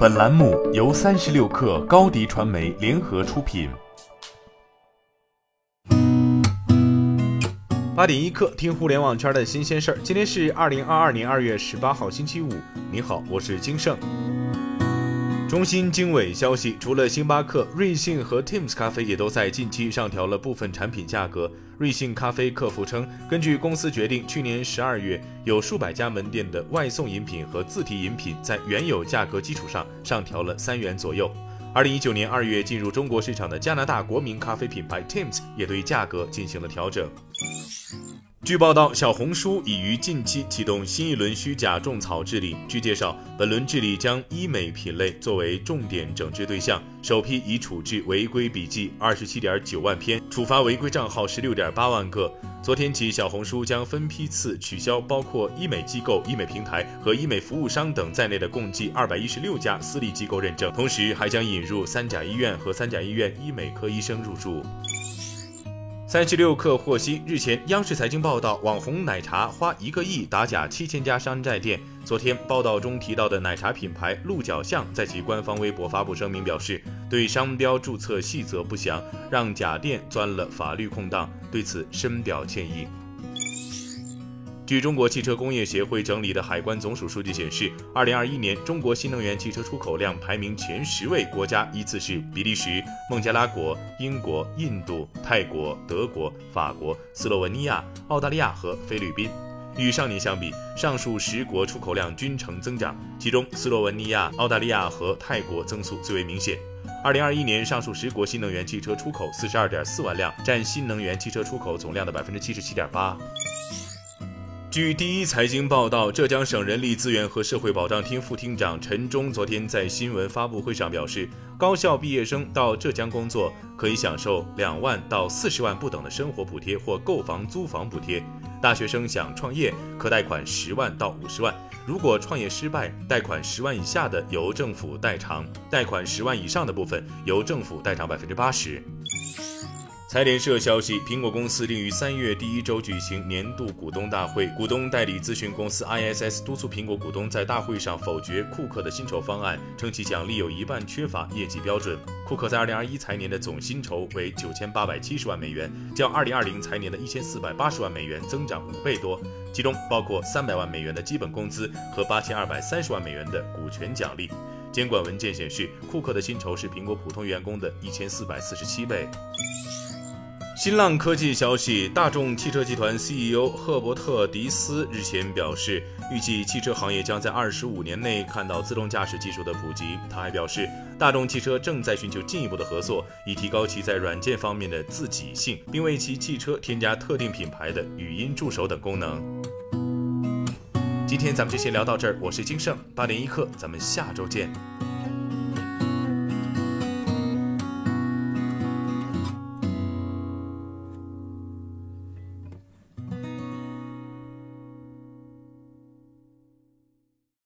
本栏目由三十六氪高低传媒联合出品。八点一刻，听互联网圈的新鲜事儿。今天是二零二二年二月十八号，星期五。你好，我是金盛。中新经纬消息，除了星巴克、瑞幸和 Tim's 咖啡，也都在近期上调了部分产品价格。瑞幸咖啡客服称，根据公司决定，去年十二月有数百家门店的外送饮品和自提饮品在原有价格基础上上调了三元左右。二零一九年二月进入中国市场的加拿大国民咖啡品牌 Tim's 也对价格进行了调整。据报道，小红书已于近期启动新一轮虚假种草治理。据介绍，本轮治理将医美品类作为重点整治对象，首批已处置违规笔记二十七点九万篇，处罚违规账号十六点八万个。昨天起，小红书将分批次取消包括医美机构、医美平台和医美服务商等在内的共计二百一十六家私立机构认证，同时还将引入三甲医院和三甲医院医美科医生入驻。三十六氪获悉，日前央视财经报道，网红奶茶花一个亿打假七千家山寨店。昨天报道中提到的奶茶品牌鹿角巷，在其官方微博发布声明表示，对商标注册细则不详，让假店钻了法律空档，对此深表歉意。据中国汽车工业协会整理的海关总署数据显示，二零二一年中国新能源汽车出口量排名前十位国家依次是比利时、孟加拉国、英国、印度、泰国、德国、法国、斯洛文尼亚、澳大利亚和菲律宾。与上年相比，上述十国出口量均呈增长，其中斯洛文尼亚、澳大利亚和泰国增速最为明显。二零二一年，上述十国新能源汽车出口四十二点四万辆，占新能源汽车出口总量的百分之七十七点八。据第一财经报道，浙江省人力资源和社会保障厅副厅长陈忠昨天在新闻发布会上表示，高校毕业生到浙江工作可以享受两万到四十万不等的生活补贴或购房租房补贴；大学生想创业可贷款十万到五十万，如果创业失败，贷款十万以下的由政府代偿，贷款十万以上的部分由政府代偿百分之八十。财联社消息，苹果公司定于三月第一周举行年度股东大会。股东代理咨询公司 ISS 督促苹果股东在大会上否决库克的薪酬方案，称其奖励有一半缺乏业绩标准。库克在二零二一财年的总薪酬为九千八百七十万美元，较二零二零财年的一千四百八十万美元增长五倍多，其中包括三百万美元的基本工资和八千二百三十万美元的股权奖励。监管文件显示，库克的薪酬是苹果普通员工的一千四百四十七倍。新浪科技消息，大众汽车集团 CEO 赫伯特·迪斯日前表示，预计汽车行业将在二十五年内看到自动驾驶技术的普及。他还表示，大众汽车正在寻求进一步的合作，以提高其在软件方面的自给性，并为其汽车添加特定品牌的语音助手等功能。今天咱们就先聊到这儿，我是金盛八点一刻，咱们下周见。